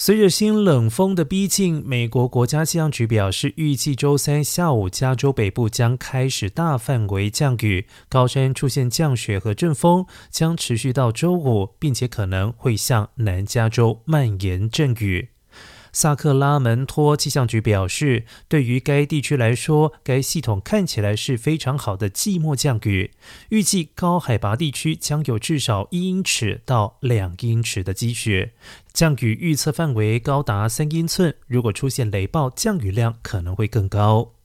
随着新冷锋的逼近，美国国家气象局表示，预计周三下午加州北部将开始大范围降雨，高山出现降雪和阵风，将持续到周五，并且可能会向南加州蔓延阵雨。萨克拉门托气象局表示，对于该地区来说，该系统看起来是非常好的季末降雨。预计高海拔地区将有至少一英尺到两英尺的积雪，降雨预测范围高达三英寸。如果出现雷暴，降雨量可能会更高。